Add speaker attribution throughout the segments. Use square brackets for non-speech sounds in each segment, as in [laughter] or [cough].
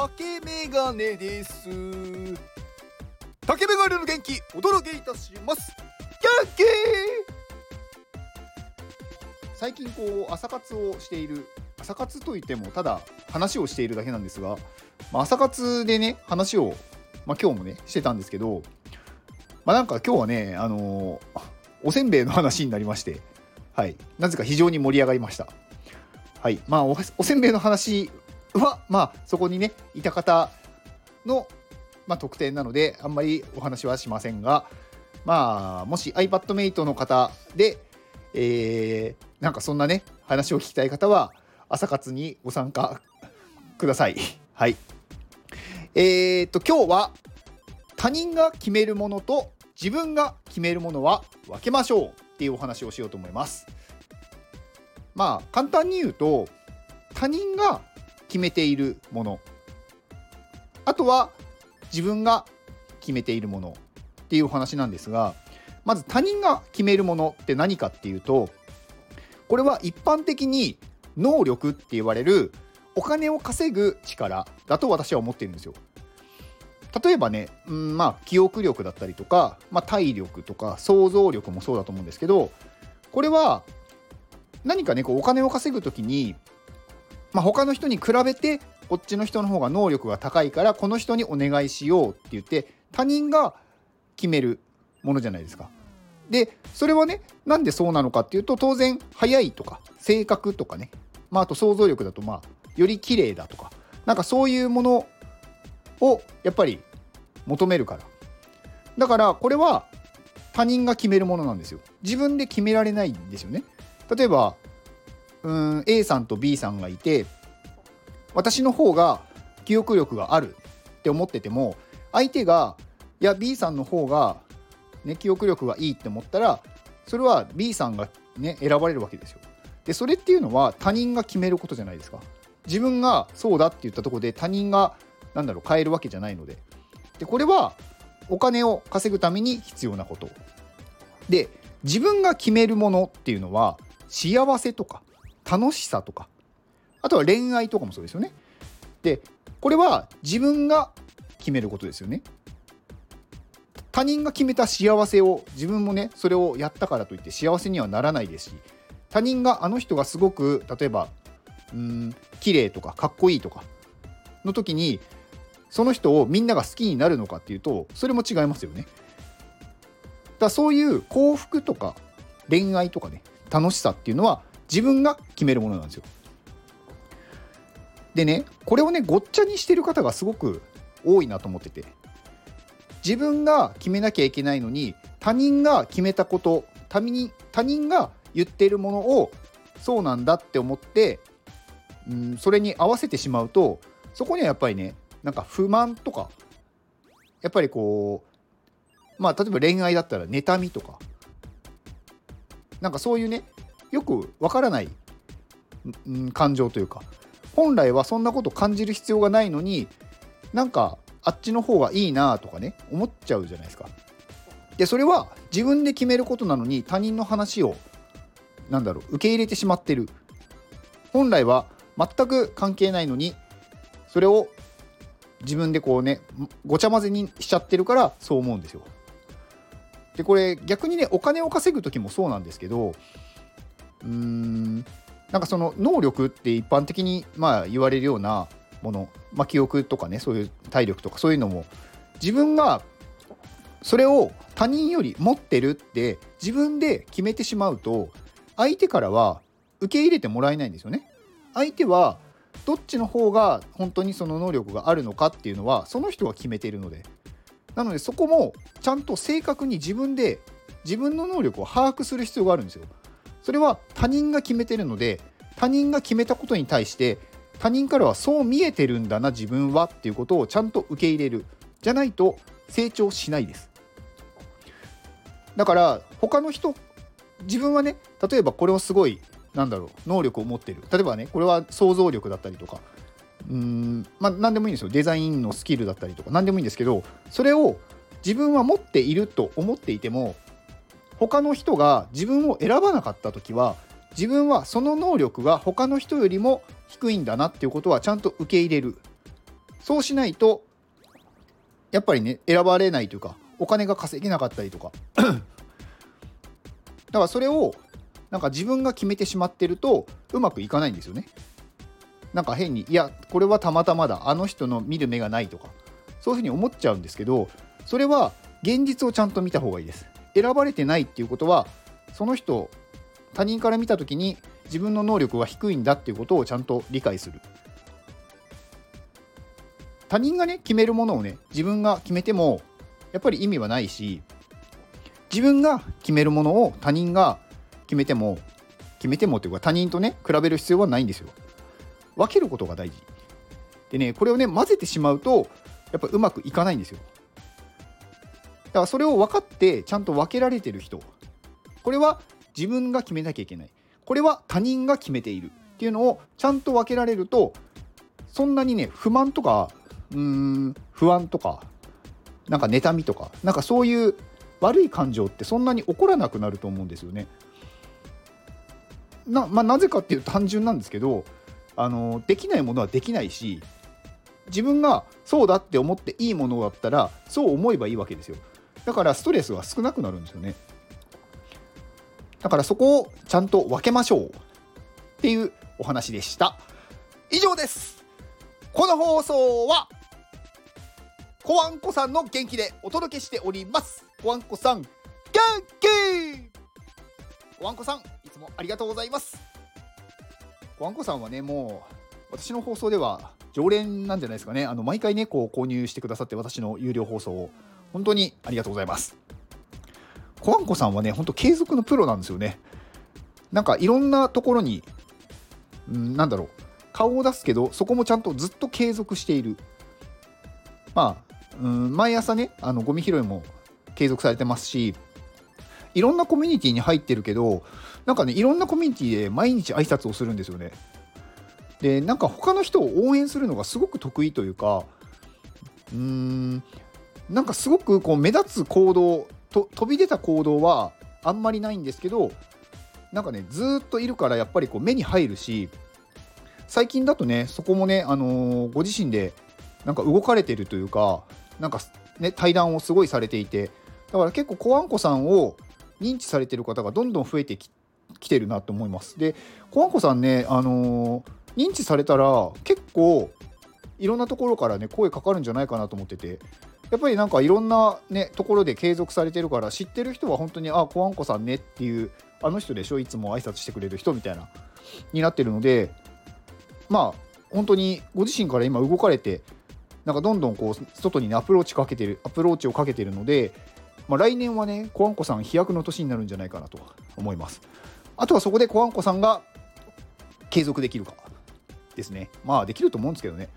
Speaker 1: 竹メガネです。竹メガネの元気お届けいたします。元気最近こう朝活をしている朝活といってもただ話をしているだけなんですが、まあ、朝活でね話を、まあ、今日もねしてたんですけどまあなんか今日はねあのー、おせんべいの話になりましてはい。なぜか非常に盛り上がりました。はい。まあおせんべいの話はまあそこにねいた方の、まあ、特典なのであんまりお話はしませんがまあもし iPadMate の方で、えー、なんかそんなね話を聞きたい方は朝活にご参加ください。はい。えー、っと今日は他人が決めるものと自分が決めるものは分けましょうっていうお話をしようと思います。まあ簡単に言うと他人が決めているものあとは自分が決めているものっていうお話なんですがまず他人が決めるものって何かっていうとこれは一般的に能力って言われるお金を稼ぐ力だと私は思ってるんですよ。例えばね、うんまあ、記憶力だったりとか、まあ、体力とか想像力もそうだと思うんですけどこれは何かねこうお金を稼ぐ時にまあ、他の人に比べてこっちの人の方が能力が高いからこの人にお願いしようって言って他人が決めるものじゃないですか。でそれはねなんでそうなのかっていうと当然速いとか性格とかね、まあ、あと想像力だとまあより綺麗だとか。なんかそういうものをやっぱり求めるから。だからこれは他人が決めるものなんですよ。自分で決められないんですよね。例えばうん A さんと B さんがいて私の方が記憶力があるって思ってても相手がいや B さんの方が、ね、記憶力がいいって思ったらそれは B さんが、ね、選ばれるわけですよ。でそれっていうのは他人が決めることじゃないですか。自分がそうだって言ったところで他人が何だろう変えるわけじゃないので。でこれはお金を稼ぐために必要なこと。で自分が決めるものっていうのは幸せとか楽しさとかあとは恋愛とかもそうですよね。でこれは自分が決めることですよね。他人が決めた幸せを自分もねそれをやったからといって幸せにはならないですし他人があの人がすごく例えばうん綺麗とかかっこいいとかの時にその人をみんなが好きになるのかっていうとそれも違いますよね。だそういう幸福とか恋愛とかね楽しさっていうのは自分が決めるものなんですよ。でねこれをねごっちゃにしてる方がすごく多いなと思ってて自分が決めなきゃいけないのに他人が決めたこと他人他人が言ってるものをそうなんだって思って、うん、それに合わせてしまうとそこにはやっぱりねなんか不満とかやっぱりこうまあ例えば恋愛だったら妬みとかなんかそういうねよくわからない、感情というか本来はそんなこと感じる必要がないのになんかあっちの方がいいなとかね思っちゃうじゃないですか。でそれは自分で決めることなのに他人の話をなんだろう受け入れてしまってる本来は全く関係ないのにそれを自分でこうねごちゃ混ぜにしちゃってるからそう思うんですよ。でこれ逆にねお金を稼ぐ時もそうなんですけどうーんなんかその能力って一般的にまあ言われるようなもの、まあ、記憶とかねそういう体力とかそういうのも自分がそれを他人より持ってるって自分で決めてしまうと相手からは受け入れてもらえないんですよね。相手はどっちの方が本当にその能力があるのかっていうのはその人が決めているのでなのでそこもちゃんと正確に自分で自分の能力を把握する必要があるんですよ。それは他人が決めてるので他人が決めたことに対して他人からはそう見えてるんだな自分はっていうことをちゃんと受け入れる。じゃないと成長しないです。だから他の人自分はね例えばこれをすごいなんだろう能力を持ってる。例えばねこれは想像力だったりとかうんまあ何でもいいんですよ。デザインのスキルだったりとか何でもいいんですけどそれを自分は持っていると思っていても他の人が自分を選ばなかった時は自分はその能力が他の人よりも低いんだなっていうことはちゃんと受け入れる。そうしないとやっぱりね選ばれないというかお金が稼げなかったりとか。だからそれをなんか自分が決めてしまってるとうまくいかないんですよね。なんか変にいやこれはたまたまだあの人の見る目がないとか。そういうふうに思っちゃうんですけどそれは現実をちゃんと見た方がいいです。選ばれてないっていうことはその人他人から見た時に自分の能力は低いんだっていうことをちゃんと理解する。他人がね決めるものをね自分が決めてもやっぱり意味はないし自分が決めるものを他人が決めても決めてもというか他人とね比べる必要はないんですよ。分けることが大事。でねこれをね混ぜてしまうとやっぱうまくいかないんですよ。だからそれを分かってちゃんと分けられてる人。これは自分が決めなきゃいけない。これは他人が決めている。っていうのをちゃんと分けられるとそんなにね不満とかうーん不安とかなんか妬みとかなんかそういう悪い感情ってそんなに起こらなくなると思うんですよね。な,、まあ、なぜかっていうと単純なんですけどあのできないものはできないし自分がそうだって思っていいものだったらそう思えばいいわけですよ。だからストレスは少なくなるんですよね。だからそこをちゃんと分けましょうっていうお話でした。以上です。この放送はコワンコさんの元気でお届けしております。コワンコさん元気。コワンコさんいつもありがとうございます。コワンコさんはねもう私の放送では常連なんじゃないですかね。あの毎回ねこう購入してくださって私の有料放送を。本当にありがとうございます。コワンコさんはねほんと継続のプロなんですよね。なんかいろんなところに、うん、なんだろう顔を出すけどそこもちゃんとずっと継続している。まあ、うん、毎朝ねあのゴミ拾いも継続されてますしいろんなコミュニティに入ってるけどなんかねいろんなコミュニティで毎日挨拶をするんですよね。でなんか他の人を応援するのがすごく得意というかうーんなんかすごくこう目立つ行動と飛び出た行動はあんまりないんですけどなんかねずっといるからやっぱりこう目に入るし最近だとねそこもね、あのー、ご自身でなんか動かれてるというかなんかね対談をすごいされていてだから結構コアンコさんを認知されてる方がどんどん増えてきてるなと思います。でコアンコさんね、あのー認知されたら結構いろんなところからね声かかるんじゃないかなと思っててやっぱりなんかいろんなねところで継続されてるから知ってる人は本当にあコアンコさんねっていうあの人でしょいつも挨拶してくれる人みたいなになってるのでまあ本当にご自身から今動かれてなんかどんどんこう外にねアプローチかけてるアプローチをかけてるので、まあ、来年はねコアンコさん飛躍の年になるんじゃないかなと思いますあとはそこでコアンコさんが継続できるかですね。まあできると思うんですけどね。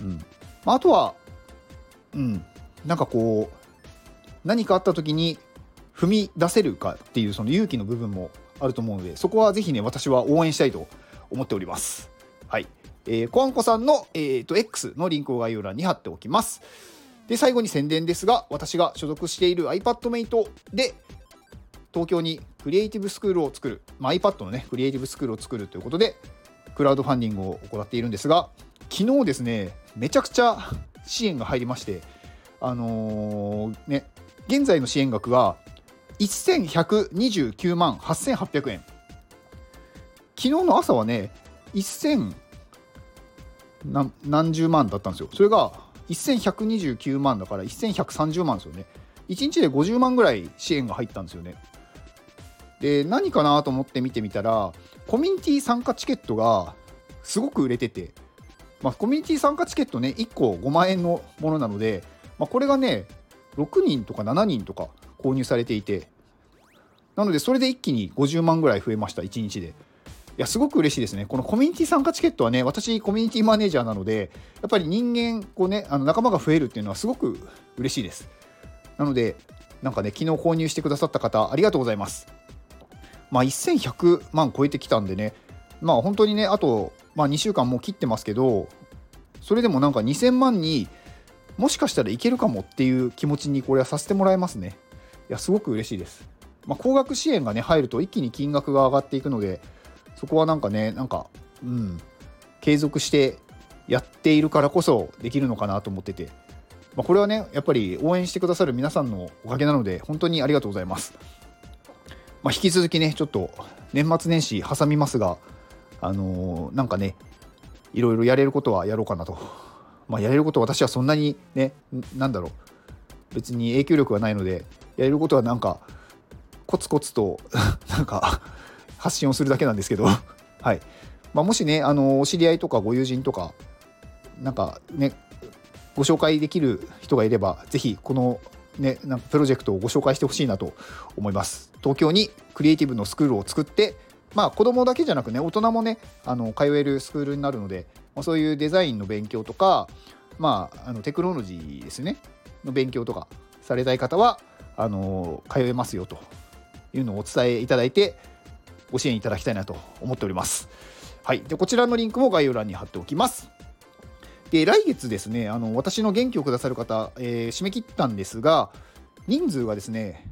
Speaker 1: うん。まあ、あとは、うん、なんかこう、何かあった時に踏み出せるかっていうその勇気の部分もあると思うので、そこはぜひね、私は応援したいと思っております。はい。えー、コアンコさんの、えーと、X のリンクを概要欄に貼っておきます。で、最後に宣伝ですが、私が所属している iPadMate で、東京にクリエイティブスクールを作る、まあ、iPad のね、クリエイティブスクールを作るということで、クラウドファンディングを行っているんですが昨日ですねめちゃくちゃ支援が入りましてあのー、ね現在の支援額が1129万8800円。昨日の朝はね1000何十万だったんですよ。それが1129万だから1130万ですよね。1日で50万ぐらい支援が入ったんですよね。で何かなと思って見てみたらコミュニティ参加チケットがすごく売れてて、まあ、コミュニティ参加チケットね、1個5万円のものなので、まあ、これがね、6人とか7人とか購入されていて、なので、それで一気に50万ぐらい増えました、1日で。いや、すごく嬉しいですね。このコミュニティ参加チケットはね、私、コミュニティマネージャーなので、やっぱり人間、こうね、あの仲間が増えるっていうのはすごく嬉しいです。なので、なんかね、昨日購入してくださった方、ありがとうございます。まあ、1100万超えてきたんでね、まあ本当にね、あと、まあ、2週間もう切ってますけど、それでもなんか2000万にもしかしたらいけるかもっていう気持ちにこれはさせてもらえますね。いや、すごく嬉しいです。まあ、高額支援がね、入ると一気に金額が上がっていくので、そこはなんかね、なんか、うん、継続してやっているからこそできるのかなと思ってて、まあ、これはねやっぱり応援してくださる皆さんのおかげなので本当にありがとうございます。まあ、引き続きねちょっと年末年始挟みますがあのー、なんかねいろいろやれることはやろうかなと。まあ、やれること私はそんなにねなんだろう。別に影響力はないのでやれることはなんかコツコツと [laughs] なんか発信をするだけなんですけど。[laughs] はい。まあ、もしねあのお知り合いとかご友人とかなんかねご紹介できる人がいればぜひこのねなんかプロジェクトをご紹介してほしいなと思います。東京にクリエイティブのスクールを作ってまあ子供だけじゃなくね大人もねあの通えるスクールになるので、そういうデザインの勉強とかまああのテクノロジーですねの勉強とかされたい方はあの通えますよというのをお伝えいただいてご支援いただきたいなと思っております。はい、でこちらのリンクも概要欄に貼っておきます。で来月ですねあの私の元気をくださる方、えー、締め切ったんですが人数がですね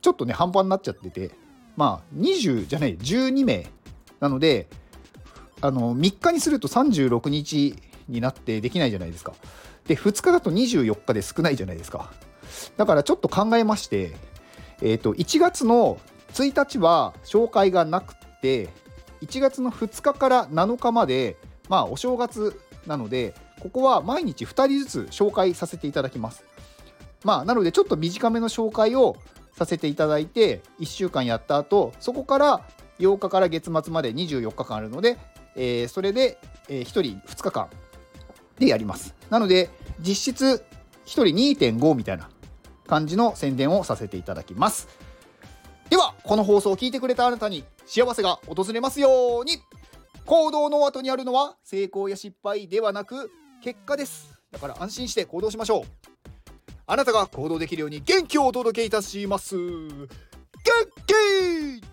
Speaker 1: ちょっとね半端になっちゃっててまあ20じゃない12名なのであの3日にすると36日になってできないじゃないですか。で2日だと24日で少ないじゃないですか。だからちょっと考えまして、えー、と1月の1日は紹介がなくて1月の2日から7日まで、まあ、お正月なので、ここは毎日2人ずつ紹介させていただきます。まあ、なので、ちょっと短めの紹介をさせていただいて、1週間やった後、そこから8日から月末まで24日間あるので、えー、それで、えー、1人2日間でやります。なので、実質1人2.5みたいな感じの宣伝をさせていただきます。では、この放送を聞いてくれたあなたに幸せが訪れますように。行動の後にあるのは成功や失敗ではなく結果です。だから安心して行動しましょう。あなたが行動できるように元気をお届けいたします。元気!